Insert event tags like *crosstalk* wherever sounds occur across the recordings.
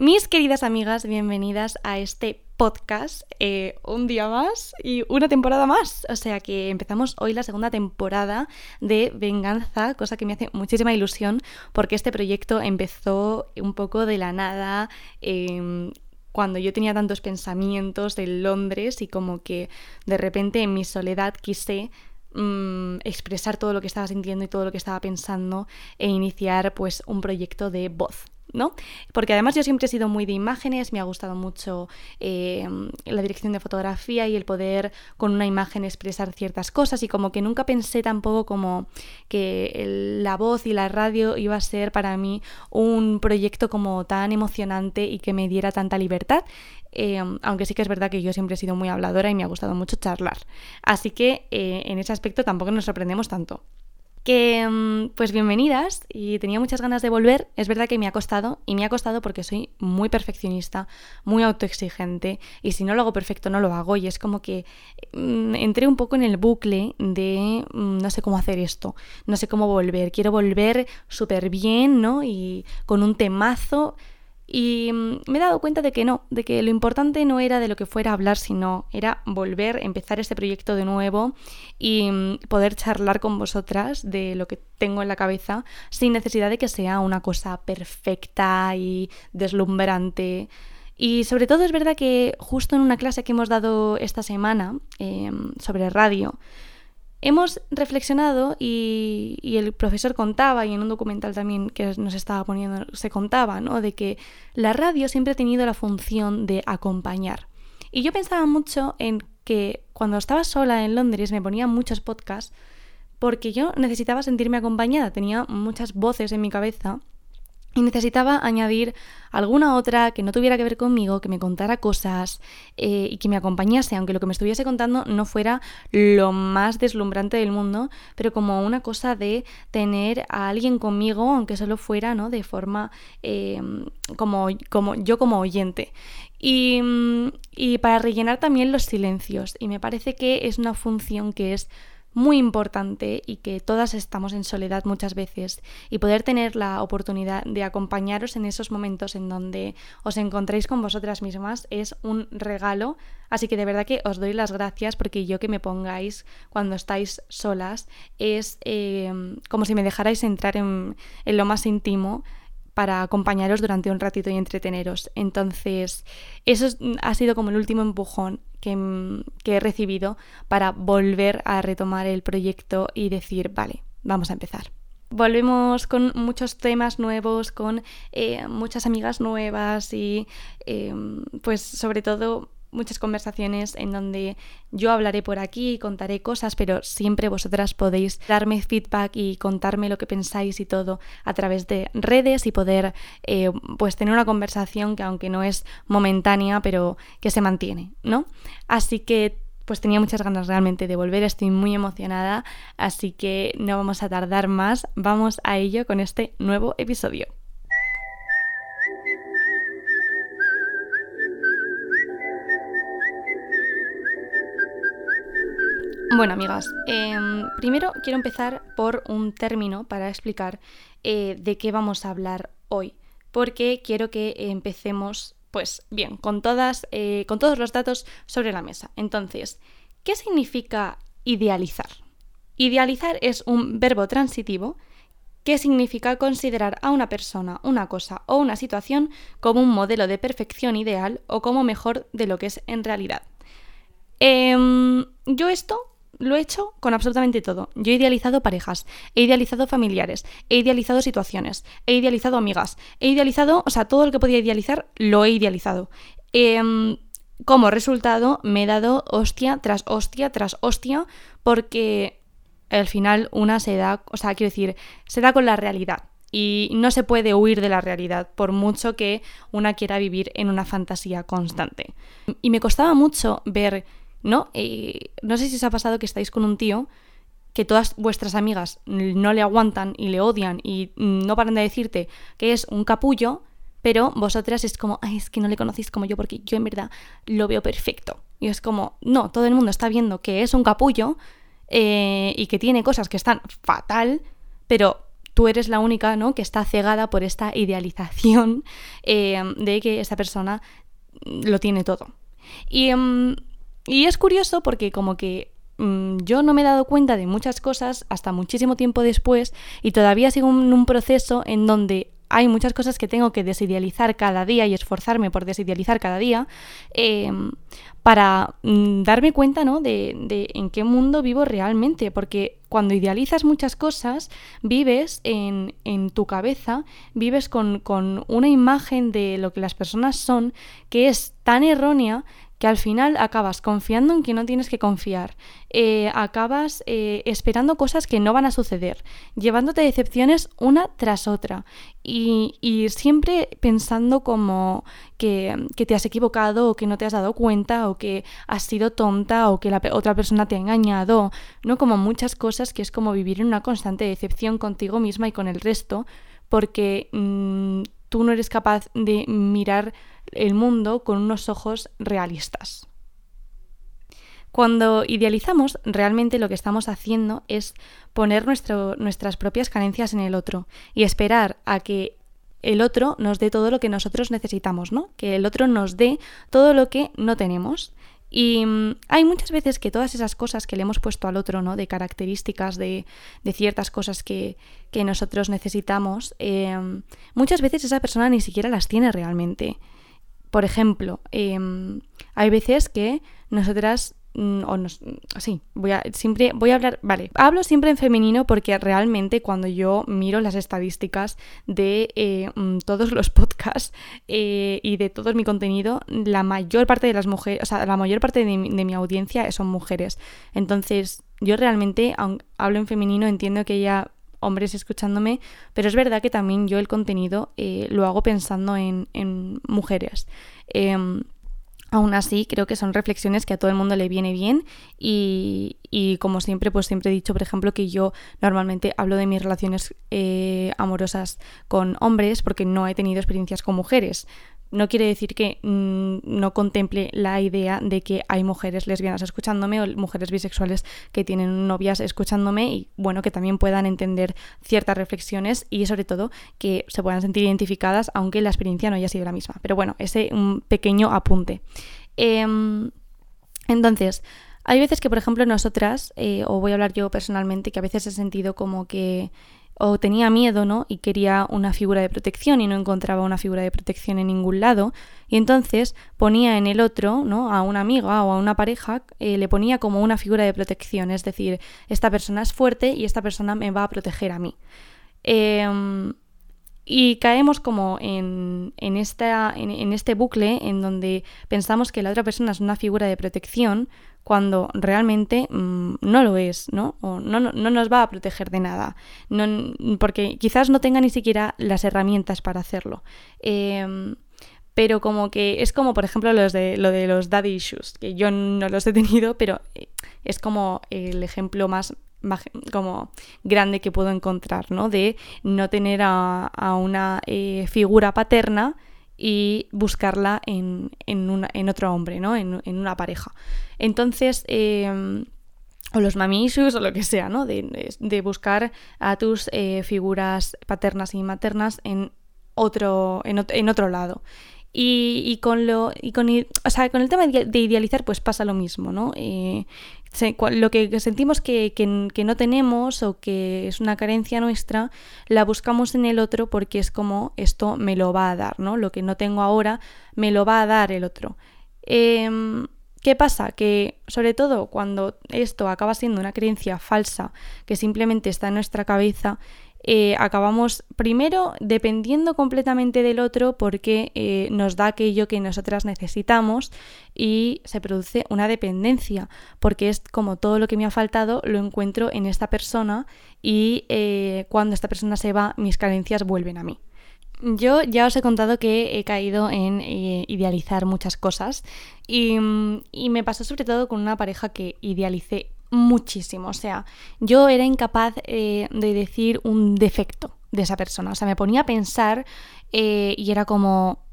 Mis queridas amigas, bienvenidas a este podcast, eh, un día más y una temporada más. O sea que empezamos hoy la segunda temporada de Venganza, cosa que me hace muchísima ilusión porque este proyecto empezó un poco de la nada. Em, cuando yo tenía tantos pensamientos de Londres y como que de repente en mi soledad quise mm, expresar todo lo que estaba sintiendo y todo lo que estaba pensando e iniciar pues un proyecto de voz, ¿no? Porque además yo siempre he sido muy de imágenes, me ha gustado mucho eh, la dirección de fotografía y el poder con una imagen expresar ciertas cosas y como que nunca pensé tampoco como que la voz y la radio iba a ser para mí un proyecto como tan emocionante y que me diera tanta libertad. Eh, aunque sí que es verdad que yo siempre he sido muy habladora y me ha gustado mucho charlar. Así que eh, en ese aspecto tampoco nos sorprendemos tanto. Que mm, pues bienvenidas y tenía muchas ganas de volver. Es verdad que me ha costado y me ha costado porque soy muy perfeccionista, muy autoexigente y si no lo hago perfecto no lo hago y es como que mm, entré un poco en el bucle de mm, no sé cómo hacer esto, no sé cómo volver, quiero volver súper bien, ¿no? Y con un temazo y mm, me he dado cuenta de que no, de que lo importante no era de lo que fuera a hablar, sino era volver, empezar este proyecto de nuevo y mm, poder charlar con vosotras de lo que tengo en la cabeza sin necesidad de que sea una cosa perfecta y deslumbrante. Y sobre todo es verdad que justo en una clase que hemos dado esta semana em, sobre radio, Hemos reflexionado y, el profesor contaba, y en un documental también que nos estaba poniendo se contaba, ¿no? De que la radio siempre ha tenido la función de acompañar. Y yo pensaba mucho en que cuando estaba sola en Londres me ponía muchos podcasts porque yo necesitaba sentirme acompañada, tenía muchas voces en mi cabeza y necesitaba añadir alguna otra que no tuviera que ver conmigo, que me contara cosas eh, y que me acompañase, aunque lo que me estuviese contando no fuera lo más deslumbrante del mundo, pero como una cosa de tener a alguien conmigo, aunque solo fuera, ¿no? De forma eh, como, como yo como oyente. Y, y para rellenar también los silencios. Y me parece que es una función que es muy importante y que todas estamos en soledad muchas veces y poder tener la oportunidad de acompañaros en esos momentos en donde os encontréis con vosotras mismas es un regalo. Así que de verdad que os doy las gracias porque yo que me pongáis cuando estáis solas es eh, como si me dejarais entrar en, en lo más íntimo para acompañaros durante un ratito y entreteneros. Entonces, eso ha sido como el último empujón que, he recibido para volver a retomar el proyecto y decir, vale, vamos a empezar. Volvemos con muchos temas nuevos, con eh, muchas amigas nuevas y eh, pues sobre todo muchas conversaciones en donde yo hablaré por aquí y contaré cosas, pero siempre vosotras podéis darme feedback y contarme lo que pensáis y todo a través de redes y poder eh, pues tener una conversación que aunque no es momentánea, pero que se mantiene, ¿no? Así que pues tenía muchas ganas realmente de volver, estoy muy emocionada, así que no vamos a tardar más, vamos a ello con este nuevo episodio. Bueno, amigas, em, primero quiero empezar por un término para explicar eh, de qué vamos a hablar hoy, porque quiero que empecemos, pues bien, con, todas, eh, con todos los datos sobre la mesa. Entonces, ¿qué significa idealizar? Idealizar es un verbo transitivo que significa considerar a una persona, una cosa o una situación como un modelo de perfección ideal o como mejor de lo que es en realidad. Em, yo esto lo he hecho con absolutamente todo. Yo he idealizado parejas, he idealizado familiares, he idealizado situaciones, he idealizado amigas, he idealizado, o sea, todo lo que podía idealizar lo he idealizado. Em, como resultado, me he dado hostia tras hostia tras hostia porque al final una se da, o sea, quiero decir, se da con la realidad. Y no se puede huir de la realidad, por mucho que una quiera vivir en una fantasía constante. Y me costaba mucho ver ¿no? no sé si os ha pasado que estáis con un tío que todas vuestras amigas no le aguantan y le odian y no paran de decirte que es un capullo, pero vosotras es como, ay, es que no le conocéis como yo porque yo en verdad lo veo perfecto. Y es como, no, todo el mundo está viendo que es un capullo eh, y que tiene cosas que están fatal, pero tú eres la única ¿no? que está cegada por esta idealización eh, de que esa persona lo tiene todo. Y, em, y es curioso porque como que mm, yo no me he dado cuenta de muchas cosas hasta muchísimo tiempo después y todavía sigo en un proceso en donde hay muchas cosas que tengo que desidealizar cada día y esforzarme por desidealizar cada día em, para mm, darme cuenta ¿no? de, de, en qué mundo vivo realmente. Porque cuando idealizas muchas cosas, vives en, en tu cabeza, vives con, con una imagen de lo que las personas son que es tan errónea que al final acabas confiando en que no tienes que confiar, eh, acabas eh, esperando cosas que no van a suceder, llevándote decepciones una tras otra y, y siempre pensando como que, que, te has equivocado o que no te has dado cuenta o que has sido tonta o que la otra persona te ha engañado, ¿no? Como muchas cosas que es como vivir en una constante decepción contigo misma y con el resto porque mmm, tú no eres capaz de mirar el mundo con unos ojos realistas. Cuando idealizamos, realmente lo que estamos haciendo es poner nuestras propias carencias en el otro y esperar a que el otro nos dé todo lo que nosotros necesitamos, ¿no? Que el otro nos dé todo lo que no tenemos. Y mm, hay muchas veces que todas esas cosas que le hemos puesto al otro, ¿no? De características, de, ciertas cosas que, que nosotros necesitamos, eh, muchas veces esa persona ni siquiera las tiene realmente. Por ejemplo, eh, hay veces que nosotras mm, o nos, sí, voy a siempre voy a hablar, vale, hablo siempre en femenino porque realmente cuando yo miro las estadísticas de eh, mm, todos los *laughs* podcasts eh, y de todo mi contenido, la mayor parte de las mujeres, o sea, la mayor parte de de mi audiencia son mujeres. Entonces, yo realmente, aunque hablo en femenino, entiendo que ella hombres escuchándome, pero es verdad que también yo el contenido eh, lo hago pensando en, mujeres. Eh, Aún así, creo que son reflexiones que a todo el mundo le viene bien y, y, como siempre, pues siempre he dicho, por ejemplo, que yo normalmente hablo de mis relaciones eh, amorosas con hombres porque no he tenido experiencias con mujeres no quiere decir que mmm, no contemple la idea de que hay mujeres lesbianas escuchándome o mujeres bisexuales que tienen novias escuchándome y bueno, que también puedan entender ciertas reflexiones y sobre todo que se puedan sentir identificadas aunque la experiencia no haya sido la misma. Pero bueno, ese un pequeño apunte. Eh, entonces, hay veces que, por ejemplo, nosotras, eh, o voy a hablar yo personalmente, que a veces he sentido como que o tenía miedo, ¿no? Y quería una figura de protección y no encontraba una figura de protección en ningún lado. Y entonces ponía en el otro, ¿no? A una amiga o a una pareja, eh, le ponía como una figura de protección. Es decir, esta persona es fuerte y esta persona me va a proteger a mí. Eh, y caemos como en, en, esta, en, este bucle en donde pensamos que la otra persona es una figura de protección cuando realmente mmm, no lo es, ¿no? O no, no, no, nos va a proteger de nada, no, porque quizás no tenga ni siquiera las herramientas para hacerlo. Eh, pero como que es como, por ejemplo, los de, lo de los daddy issues, que yo no los he tenido, pero es como el ejemplo más como grande que puedo encontrar, ¿no? De no tener a, a una eh, figura paterna y buscarla en, en, una, en otro hombre, ¿no? En, en una pareja. Entonces, eh, o los mamisus o lo que sea, ¿no? De, de buscar a tus eh, figuras paternas y maternas en otro, en, en otro lado. Y, y, con lo y con, o sea, con el tema de idealizar pues pasa lo mismo, ¿no? Eh, lo que sentimos que, que, no tenemos o que es una carencia nuestra, la buscamos en el otro porque es como esto me lo va a dar, ¿no? Lo que no tengo ahora me lo va a dar el otro. Eh, ¿Qué pasa? Que sobre todo cuando esto acaba siendo una creencia falsa que simplemente está en nuestra cabeza, eh, acabamos primero dependiendo completamente del otro porque eh, nos da aquello que nosotras necesitamos y se produce una dependencia porque es como todo lo que me ha faltado lo encuentro en esta persona y eh, cuando esta persona se va mis carencias vuelven a mí. Yo ya os he contado que he caído en idealizar muchas cosas y, y me pasó sobre todo con una pareja que idealicé muchísimo. O sea, yo era incapaz eh, de decir un defecto de esa persona. O sea, me ponía a pensar eh, y era como...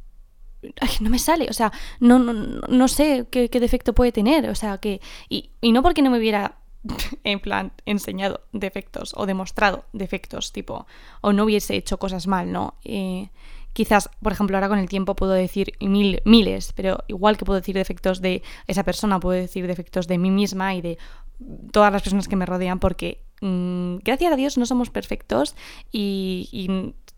Ay, no me sale, o sea, no, no, no sé qué, defecto puede tener. O sea, que... Y, y no porque no me hubiera *laughs* en plan, enseñado defectos o demostrado defectos, tipo, o no hubiese hecho cosas mal, ¿no? Eh, quizás, por ejemplo, ahora con el tiempo puedo decir mil, miles, pero igual que puedo decir defectos de esa persona, puedo decir defectos de mí misma y de todas las personas que me rodean, porque mm, gracias a Dios no somos perfectos y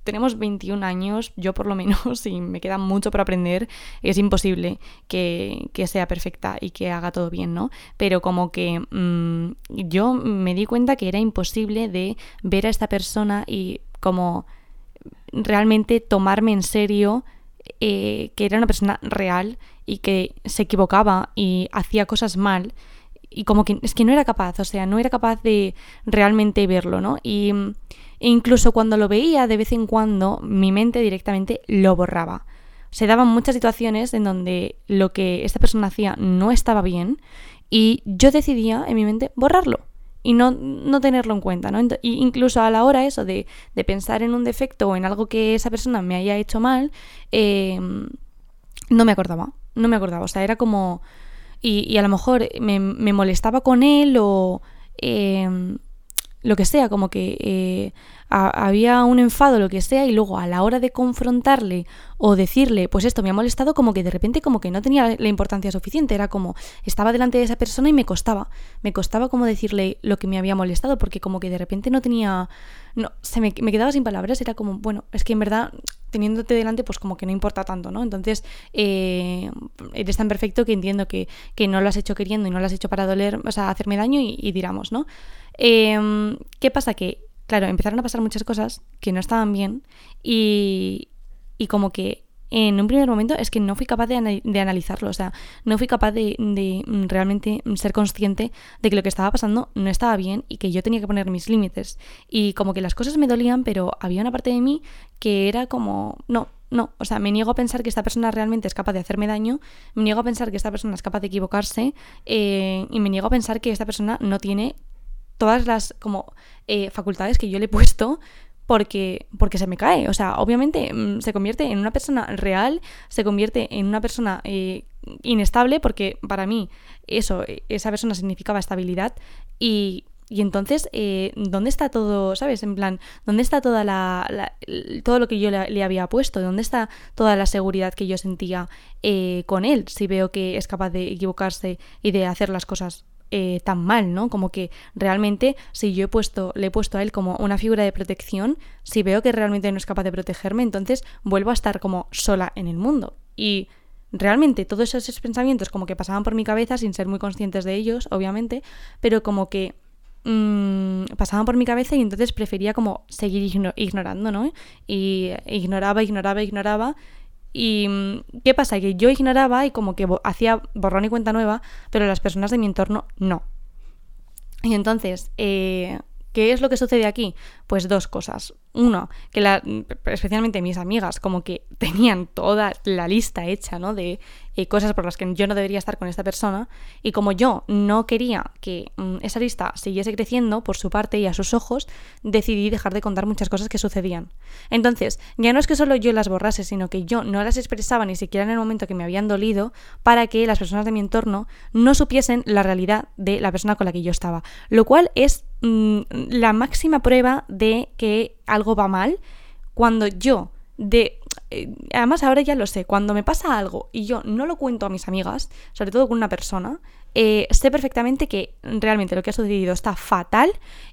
tenemos 21 años, yo por lo menos, *laughs* y me queda mucho por aprender, es imposible que, sea perfecta y que haga todo bien, ¿no? Pero como que mm, yo me di cuenta que era imposible de ver a esta persona y como realmente tomarme en serio eh, que era una persona real y que se equivocaba y hacía cosas mal y como que es que no era capaz, o sea, no era capaz de realmente verlo, ¿no? Y e incluso cuando lo veía de vez en cuando, mi mente directamente lo borraba. Se daban muchas situaciones en donde lo que esta persona hacía no estaba bien y yo decidía en mi mente borrarlo y no, no tenerlo en cuenta, ¿no? Y incluso a la hora eso de, de, pensar en un defecto o en algo que esa persona me haya hecho mal, em, no me acordaba, no me acordaba, o sea, era como... Y, y a lo mejor me, me molestaba con él o... Em, lo que sea, como que eh, había un enfado, lo que sea, y luego a la hora de confrontarle o decirle, pues esto me ha molestado, como que de repente como que no tenía la importancia suficiente, era como estaba delante de esa persona y me costaba, me costaba como decirle lo que me había molestado, porque como que de repente no tenía, no, se me, quedaba sin palabras, era como, bueno, es que en verdad teniéndote delante pues como que no importa tanto, ¿no? Entonces eh, eres tan perfecto que entiendo que, que, no lo has hecho queriendo y no lo has hecho para doler, o sea, hacerme daño y, y diramos, ¿no? Em, ¿Qué pasa? Que, claro, empezaron a pasar muchas cosas que no estaban bien y, y como que en un primer momento es que no fui capaz de, analizarlo, o sea, no fui capaz de, de, realmente ser consciente de que lo que estaba pasando no estaba bien y que yo tenía que poner mis límites. Y como que las cosas me dolían, pero había una parte de mí que era como, no, no, o sea, me niego a pensar que esta persona realmente es capaz de hacerme daño, me niego a pensar que esta persona es capaz de equivocarse eh, y me niego a pensar que esta persona no tiene todas las como eh, facultades que yo le he puesto porque, porque se me cae. O sea, obviamente mm, se convierte en una persona real, se convierte en una persona eh, inestable, porque para mí eso, esa persona significaba estabilidad. Y, y entonces, eh, ¿dónde está todo, sabes? En plan, ¿dónde está toda la, todo lo que yo le, había puesto? ¿Dónde está toda la seguridad que yo sentía con él? Si veo que es capaz de equivocarse y de hacer las cosas eh, tan mal, ¿no? Como que realmente si yo he puesto, le he puesto a él como una figura de protección, si veo que realmente no es capaz de protegerme, entonces vuelvo a estar como sola en el mundo. Y realmente todos esos pensamientos como que pasaban por mi cabeza sin ser muy conscientes de ellos, obviamente, pero como que mm, pasaban por mi cabeza y entonces prefería como seguir ignorando, ¿no? Y ignoraba, ignoraba, ignoraba y mm, ¿qué pasa? Que yo ignoraba y como que hacía borrón y cuenta nueva, pero las personas de mi entorno no. Y entonces, eh, ¿qué es lo que sucede aquí? Pues dos cosas. Uno, que la, especialmente mis amigas como que *laughs* tenían toda la lista hecha, ¿no? De eh, cosas por las que yo no debería estar con esta persona. Y como yo no quería que mm, esa lista siguiese creciendo por su parte y a sus ojos, decidí dejar de contar muchas cosas que sucedían. Entonces, ya no es que solo yo las borrase, sino que yo no las expresaba ni siquiera en el momento que me habían dolido para que las personas de mi entorno no supiesen la realidad de la persona con la que yo estaba. Lo cual es mm, la máxima prueba de que algo va mal, cuando yo de... Eh, además ahora ya lo sé, cuando me pasa algo y yo no lo cuento a mis amigas, sobre todo con una persona, eh, sé perfectamente que realmente lo que ha sucedido está fatal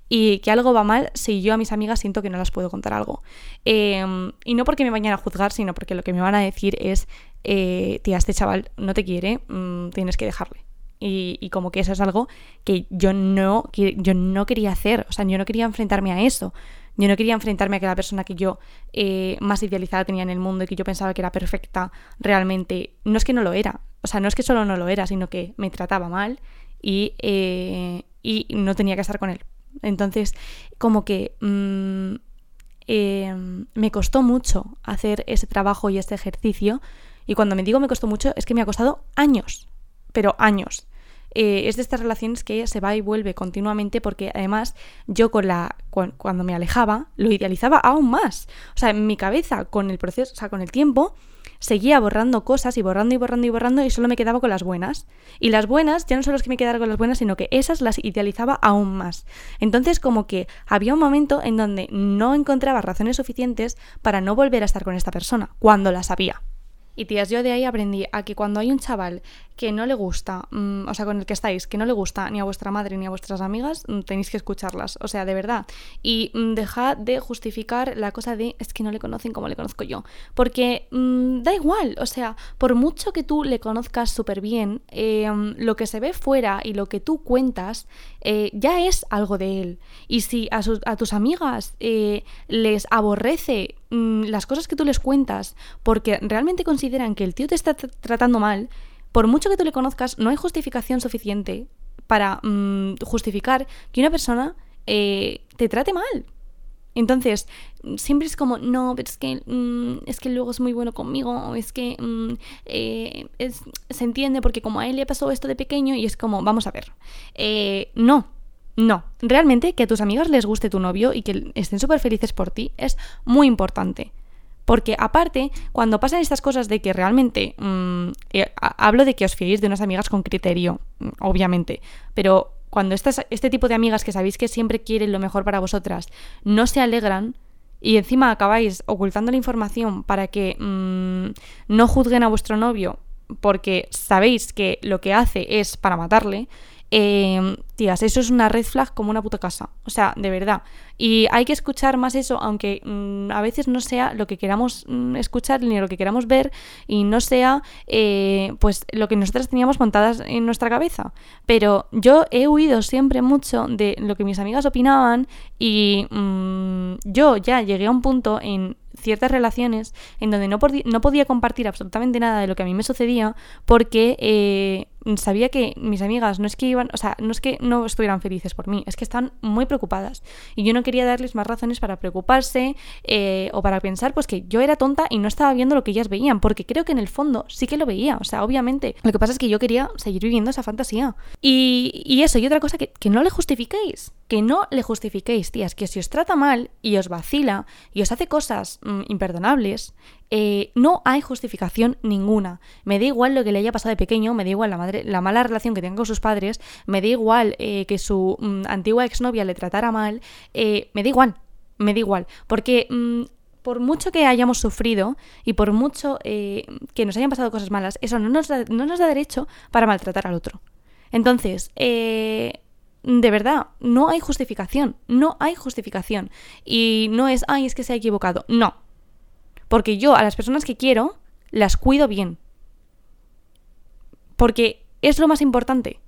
y que algo va mal si yo a mis amigas siento que no las puedo contar algo. Em, y no porque me vayan a juzgar, sino porque lo que me van a decir es, eh, tía, este chaval no te quiere, mm, tienes que dejarle. Y, y, como que eso es algo que yo no, que yo no quería hacer, o sea, yo no quería enfrentarme a eso. Yo no quería enfrentarme a que la persona que yo eh, más idealizada tenía en el mundo y que yo pensaba que era perfecta, realmente, no es que no lo era. O sea, no es que solo no lo era, sino que me trataba mal y, eh, y no tenía que estar con él. Entonces, como que mm, em, me costó mucho hacer ese trabajo y este ejercicio. Y cuando me digo me costó mucho, es que me ha costado años, pero años. Eh, es de estas relaciones que se va y vuelve continuamente porque además yo con la cuando me alejaba lo idealizaba aún más. O sea, en mi cabeza con el proceso, o sea, con el tiempo seguía borrando cosas y borrando y borrando y borrando y solo me quedaba con las buenas. Y las buenas ya no son las que me quedaron con las buenas, sino que esas las idealizaba aún más. Entonces como que había un momento en donde no encontraba razones suficientes para no volver a estar con esta persona, cuando las había. Y tías, yo de ahí aprendí a que cuando hay un chaval que no le gusta, mm, o sea, con el que estáis, que no le gusta ni a vuestra madre ni a vuestras amigas, mm, tenéis que escucharlas, o sea, de verdad. Y mm, dejad de justificar la cosa de es que no le conocen como le conozco yo. Porque da igual, o sea, por mucho que tú le conozcas súper bien, em, lo que se ve fuera y lo que tú cuentas eh, ya es algo de él. Y si a, a tus amigas eh, les aborrece las cosas que tú les cuentas porque realmente consideran que el tío te está tratando mal, por mucho que tú le conozcas, no hay justificación suficiente para mm, justificar que una persona eh, te trate mal. Entonces, siempre es como, no, pero es que, mm, es que luego es muy bueno conmigo, es que mm, eh, se entiende porque como a él le pasó esto de pequeño y es como, vamos a ver, eh, no, no, realmente que a tus amigas les guste tu novio y que estén súper felices por ti es muy importante. Porque aparte, cuando pasan estas cosas de que realmente, mm, eh, hablo de que os fiéis de unas amigas con criterio, mm, obviamente, pero cuando estas, este tipo de amigas que sabéis que siempre quieren lo mejor para vosotras, no se alegran y encima acabáis ocultando la información para que mm, no juzguen a vuestro novio porque sabéis que lo que hace es para matarle, eh, tías, eso es una red flag como una puta casa. O sea, de verdad. Y hay que escuchar más eso, aunque mm, a veces no sea lo que queramos mm, escuchar ni lo que queramos ver y no sea eh, pues lo que nosotras teníamos montadas en nuestra cabeza. Pero yo he huido siempre mucho de lo que mis amigas opinaban y mm, yo ya llegué a un punto en ciertas relaciones en donde no, no, podía compartir absolutamente nada de lo que a mí me sucedía porque eh, sabía que mis amigas no es que iban, o sea, no es que no estuvieran felices por mí, es que están muy preocupadas. Y yo no quería darles más razones para preocuparse eh, o para pensar pues que yo era tonta y no estaba viendo lo que ellas veían, porque creo que en el fondo sí que lo veía, o sea, obviamente. Lo que pasa es que yo quería seguir viviendo esa fantasía. Y, eso, y otra cosa, que, que no le justifiquéis, que no le justifiquéis, tías, que si os trata mal y os vacila y os hace cosas mm, imperdonables, eh, no hay justificación ninguna. Me da igual lo que le haya pasado de pequeño, me da igual la, madre, la mala relación que tenga con sus padres, me da igual eh, que su mm, antigua exnovia le tratara mal, eh, me da igual, me da igual. Porque mm, por mucho que hayamos sufrido y por mucho que nos hayan pasado cosas malas, eso no nos, da, no nos da derecho para maltratar al otro. Entonces, de verdad, no hay justificación, no hay justificación. Y no es, ay, es que se ha equivocado. No, porque yo a las personas que quiero las cuido bien. Porque es lo más importante.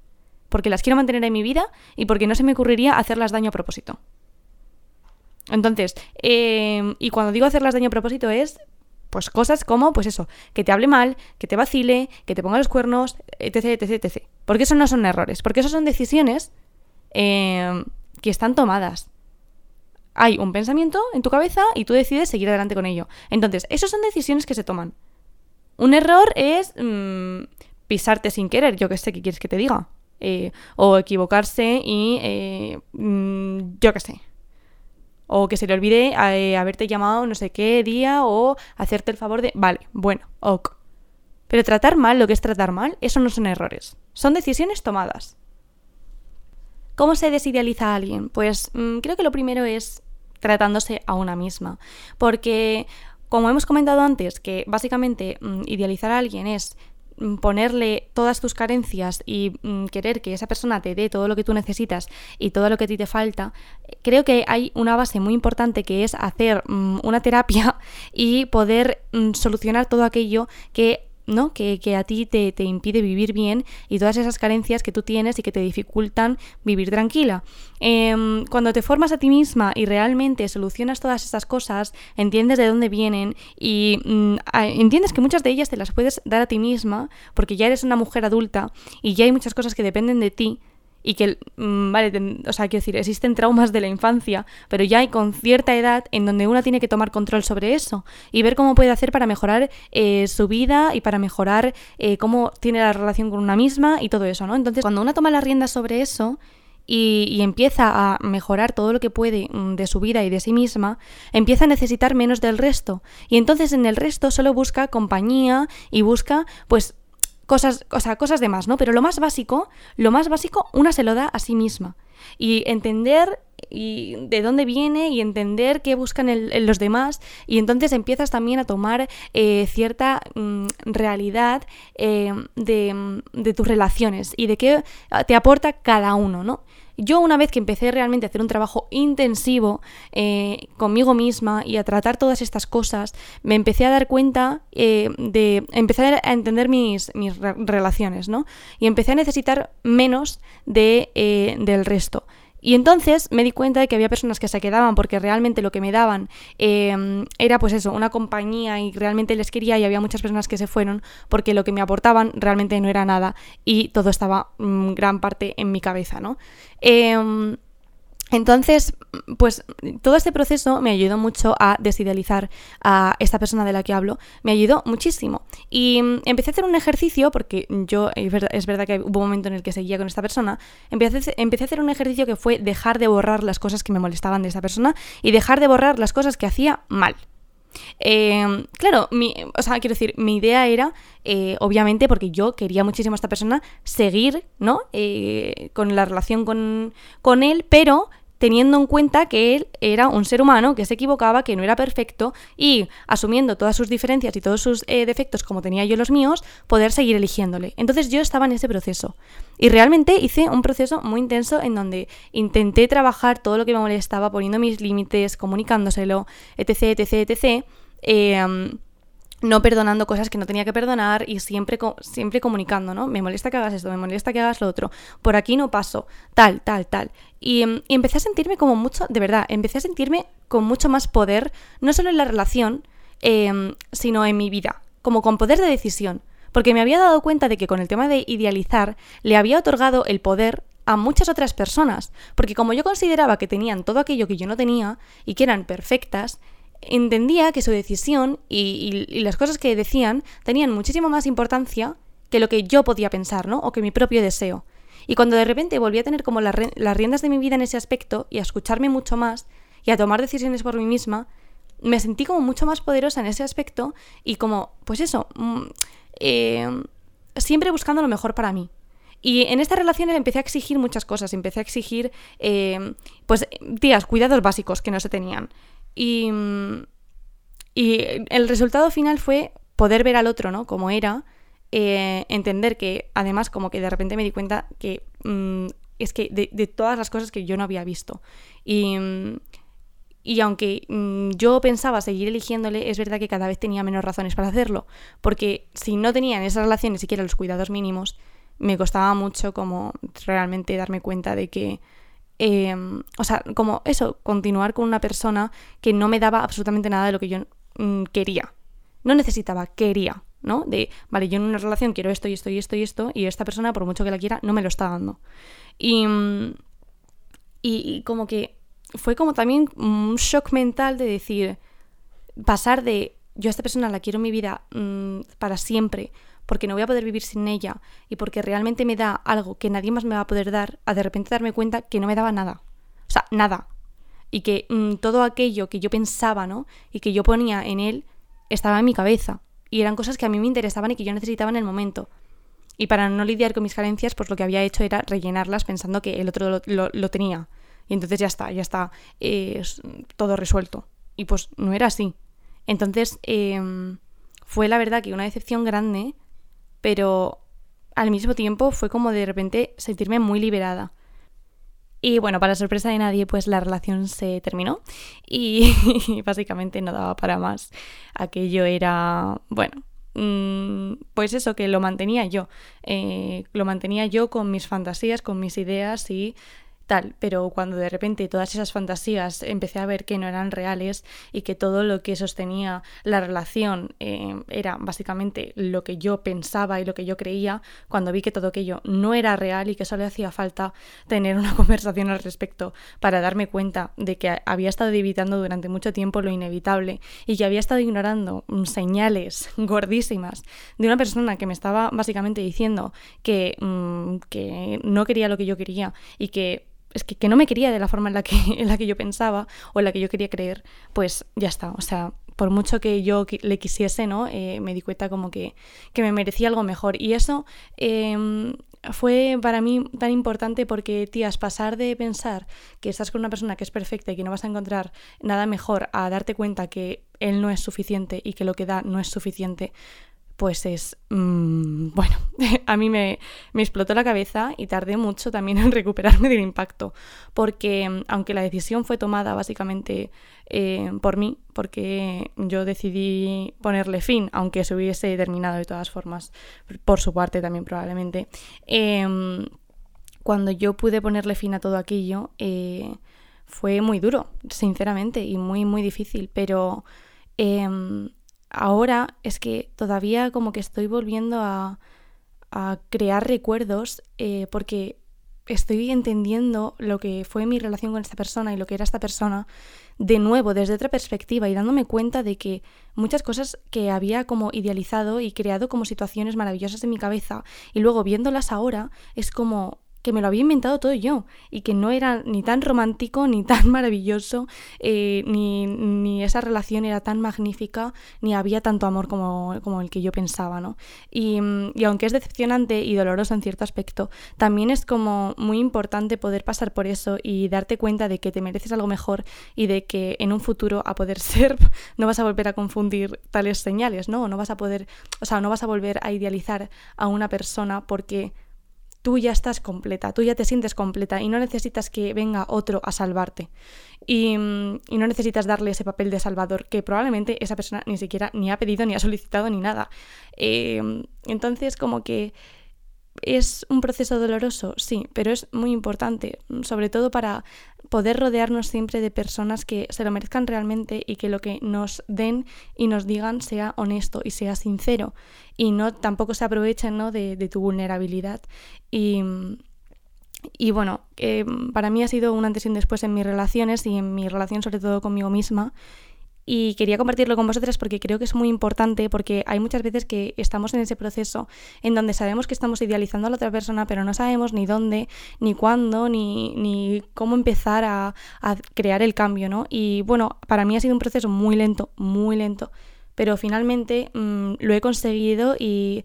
Porque las quiero mantener en mi vida y porque no se me ocurriría hacerlas daño a propósito. Entonces, em, y cuando digo hacerlas daño a propósito es, pues cosas como, pues eso, que te hable mal, que te vacile, que te ponga los cuernos, etc, etc, etc. Porque eso no son errores, porque eso son decisiones em, que están tomadas hay un pensamiento en tu cabeza y tú decides seguir adelante con ello. Entonces, esas son decisiones que se toman. Un error es mm, pisarte sin querer, yo qué sé, ¿qué quieres que te diga? Eh, o equivocarse y eh, mm, yo qué sé. O que se le olvide eh, haberte llamado no sé qué día o hacerte el favor de... Vale, bueno, ok. Pero tratar mal lo que es tratar mal, eso no son errores. Son decisiones tomadas. ¿Cómo se desidealiza a alguien? Pues mm, creo que lo primero es tratándose a una misma. Porque, como hemos comentado antes, que básicamente mm, idealizar a alguien es mm, ponerle todas tus carencias y mm, querer que esa persona te dé todo lo que tú necesitas y todo lo que a ti te falta, creo que hay una base muy importante que es hacer una terapia *laughs* y poder solucionar todo aquello que ¿no? Que, a ti te, impide vivir bien y todas esas carencias que tú tienes y que te dificultan vivir tranquila. Em, cuando te formas a ti misma y realmente solucionas todas esas cosas, entiendes de dónde vienen y mm, entiendes que muchas de ellas te las puedes dar a ti misma porque ya eres una mujer adulta y ya hay muchas cosas que dependen de ti y que, mm, vale, o sea, quiero decir, existen traumas de la infancia, pero ya hay con cierta edad en donde una tiene que tomar control sobre eso y ver cómo puede hacer para mejorar eh, su vida y para mejorar eh, cómo tiene la relación con una misma y todo eso, ¿no? Entonces, cuando una toma la rienda sobre eso y, empieza a mejorar todo lo que puede mm, de su vida y de sí misma, empieza a necesitar menos del resto. Y entonces en el resto solo busca compañía y busca, pues, cosas, o sea, cosas de más, ¿no? Pero lo más básico, lo más básico, una se lo da a sí misma. Y entender y de dónde viene y entender qué buscan en los demás y entonces empiezas también a tomar eh, cierta mm, realidad eh, de, de, tus relaciones y de qué te aporta cada uno, ¿no? Yo una vez que empecé realmente a hacer un trabajo intensivo eh, conmigo misma y a tratar todas estas cosas, me empecé a dar cuenta eh, de empezar a entender mis, mis, relaciones, ¿no? Y empecé a necesitar menos de, eh, del resto. Y entonces me di cuenta de que había personas que se quedaban porque realmente lo que me daban em, era pues eso, una compañía y realmente les quería y había muchas personas que se fueron porque lo que me aportaban realmente no era nada y todo estaba mm, gran parte en mi cabeza, ¿no? Em, entonces, pues todo este proceso me ayudó mucho a desidealizar a esta persona de la que hablo, me ayudó muchísimo. Y mm, empecé a hacer un ejercicio, porque yo, es verdad, que hubo un momento en el que seguía con esta persona, empecé, empecé a hacer un ejercicio que fue dejar de borrar las cosas que me molestaban de esta persona y dejar de borrar las cosas que hacía mal. Em, claro, mi, o sea, quiero decir, mi idea era, eh, obviamente, porque yo quería muchísimo a esta persona, seguir, ¿no? Eh, con la relación con, con él, pero teniendo en cuenta que él era un ser humano que se equivocaba, que no era perfecto y asumiendo todas sus diferencias y todos sus eh, defectos como tenía yo los míos, poder seguir eligiéndole. Entonces yo estaba en ese proceso y realmente hice un proceso muy intenso en donde intenté trabajar todo lo que me molestaba, poniendo mis límites, comunicándoselo, etc, etc, etc. Eh, no perdonando cosas que no tenía que perdonar y siempre, siempre comunicando, ¿no? Me molesta que hagas esto, me molesta que hagas lo otro, por aquí no paso, tal, tal, tal. Y, em, empecé a sentirme como mucho, de verdad, empecé a sentirme con mucho más poder, no solo en la relación, em, sino en mi vida, como con poder de decisión, porque me había dado cuenta de que con el tema de idealizar le había otorgado el poder a muchas otras personas, porque como yo consideraba que tenían todo aquello que yo no tenía y que eran perfectas, entendía que su decisión y, las cosas que decían tenían muchísimo más importancia que lo que yo podía pensar, ¿no? O que mi propio deseo. Y cuando de repente volví a tener como las riendas de mi vida en ese aspecto y a escucharme mucho más y a tomar decisiones por mí misma, me sentí como mucho más poderosa en ese aspecto y como, pues eso, mm, eh, siempre buscando lo mejor para mí. Y en esta relación empecé a exigir muchas cosas, empecé a exigir, eh, pues, tías, cuidados básicos que no se tenían. Y, y el resultado final fue poder ver al otro, ¿no? Como era, eh, entender que además como que de repente me di cuenta que mm, es que de, todas las cosas que yo no había visto. Y, y aunque mm, yo pensaba seguir eligiéndole, es verdad que cada vez tenía menos razones para hacerlo. Porque si no tenía en esa relación ni siquiera los cuidados mínimos, me costaba mucho como realmente darme cuenta de que Em, o sea, como eso, continuar con una persona que no me daba absolutamente nada de lo que yo mm, quería. No necesitaba, quería, ¿no? De, vale, yo en una relación quiero esto y esto y esto y esto, y esta persona, por mucho que la quiera, no me lo está dando. Y, y, como que fue como también un shock mental de decir, pasar de yo a esta persona la quiero en mi vida mm, para siempre, porque no voy a poder vivir sin ella y porque realmente me da algo que nadie más me va a poder dar, a de repente darme cuenta que no me daba nada. O sea, nada. Y que mm, todo aquello que yo pensaba, ¿no? Y que yo ponía en él estaba en mi cabeza. Y eran cosas que a mí me interesaban y que yo necesitaba en el momento. Y para no lidiar con mis carencias, pues lo que había hecho era rellenarlas pensando que el otro lo, tenía. Y entonces ya está, ya está eh, todo resuelto. Y pues no era así. Entonces em, fue la verdad que una decepción grande pero al mismo tiempo fue como de repente sentirme muy liberada. Y bueno, para sorpresa de nadie, pues la relación se terminó y, *laughs* básicamente no daba para más. Aquello era, bueno, mm, pues eso, que lo mantenía yo. Eh, lo mantenía yo con mis fantasías, con mis ideas y tal, pero cuando de repente todas esas fantasías empecé a ver que no eran reales y que todo lo que sostenía la relación eh, era básicamente lo que yo pensaba y lo que yo creía, cuando vi que todo aquello no era real y que solo hacía falta tener una *laughs* conversación al respecto para darme cuenta de que había estado evitando durante mucho tiempo lo inevitable y que había estado ignorando mm, señales *laughs* gordísimas de una persona que me estaba básicamente diciendo que, mm, que no quería lo que yo quería y que es que, que, no me quería de la forma en la, que, *laughs* en la que yo pensaba o en la que yo quería creer, pues ya está. O sea, por mucho que yo le quisiese, ¿no? Eh, me di cuenta como que, que, me merecía algo mejor. Y eso eh, fue para mí tan importante porque, tías, pasar de pensar que estás con una persona que es perfecta y que no vas a encontrar nada mejor a darte cuenta que él no es suficiente y que lo que da no es suficiente, pues es, mm, bueno, *laughs* a mí me, explotó la cabeza y tardé mucho también en *laughs* recuperarme del impacto, porque mm, aunque la decisión fue tomada básicamente eh, por mí, porque yo decidí ponerle fin, aunque se hubiese terminado de todas formas, por su parte también probablemente, em, cuando yo pude ponerle fin a todo aquello, eh, fue muy duro, sinceramente, y muy, muy difícil, pero... Em, ahora es que todavía como que estoy volviendo a, crear recuerdos eh, porque estoy entendiendo lo que fue mi relación con esta persona y lo que era esta persona de nuevo desde otra perspectiva y dándome cuenta de que muchas cosas que había como idealizado y creado como situaciones maravillosas en mi cabeza y luego viéndolas ahora es como que me lo había inventado todo yo y que no era ni tan romántico, ni tan *laughs* maravilloso, eh, ni, esa relación era tan magnífica, ni había tanto amor como, como el que yo pensaba, ¿no? Y, y, aunque es decepcionante y doloroso en cierto aspecto, también es como muy importante poder pasar por eso y darte cuenta de que te mereces algo mejor y de que en un futuro, a poder *laughs* ser, no vas a volver a confundir tales señales, ¿no? No vas a poder, o sea, no vas a volver a idealizar a una persona porque tú ya estás completa, tú ya te sientes completa y no necesitas que venga otro a salvarte. Y, mm, no necesitas darle ese papel de salvador que probablemente esa persona ni siquiera ni ha pedido, ni ha solicitado, ni nada. Eh, entonces, como que ¿Es un proceso doloroso? Sí, pero es muy importante, sobre todo para poder rodearnos siempre de personas que se lo merezcan realmente y que lo que nos den y nos digan sea honesto y sea sincero y no tampoco se aprovechen ¿no? de, tu vulnerabilidad. Y, y bueno, para mí ha sido un antes y un después en mis relaciones y en mi relación sobre todo conmigo misma y quería compartirlo con vosotras porque creo que es muy importante porque hay muchas veces que estamos en ese proceso en donde sabemos que estamos idealizando a la otra persona pero no sabemos ni dónde, ni cuándo, ni, ni cómo empezar a, crear el cambio, ¿no? Y bueno, para mí ha sido un proceso muy lento, muy lento, pero finalmente mmm, lo he conseguido y...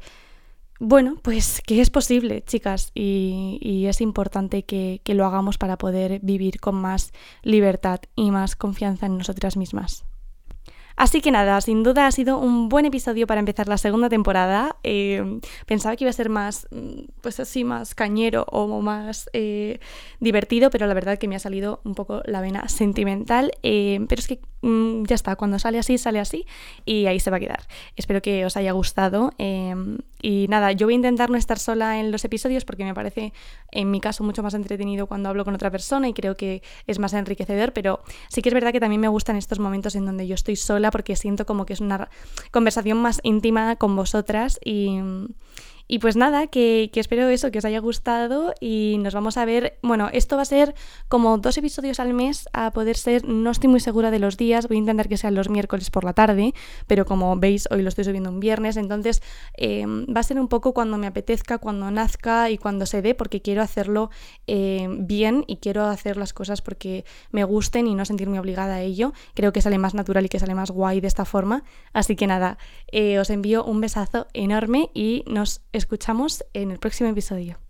Bueno, pues *laughs* que es posible, chicas, y, es importante que lo hagamos para poder vivir con más libertad y más confianza en nosotras mismas. Así que nada, sin duda ha sido un buen episodio para empezar la segunda temporada. Eh, pensaba que iba a ser más, mm, pues así, más cañero o más eh, divertido, pero la verdad que me ha salido un poco la vena sentimental. Eh, pero es que mm, ya está, cuando sale así, sale así y ahí se va a quedar. Espero que os haya gustado. y nada, yo voy a intentar no estar sola en los episodios porque me parece, en mi caso, mucho más entretenido cuando hablo con otra persona y creo que es más enriquecedor, pero sí que es verdad que también me gustan estos momentos en donde yo estoy sola porque siento como que es una conversación más íntima con vosotras y, y pues nada, que, espero eso, que os haya gustado y nos vamos a ver, bueno, esto va a ser como dos episodios al mes, a poder ser, no estoy muy segura de los días, voy a intentar que sean los miércoles por la tarde, pero como veis hoy lo estoy subiendo un viernes, entonces eh, va a ser un poco cuando me apetezca, cuando nazca y cuando se dé, porque quiero hacerlo eh, bien y quiero hacer las cosas porque me gusten y no sentirme obligada a ello. Creo que sale más natural y que sale más guay de esta forma. Así que nada, eh, os envío un besazo enorme y nos escuchamos en el próximo episodio.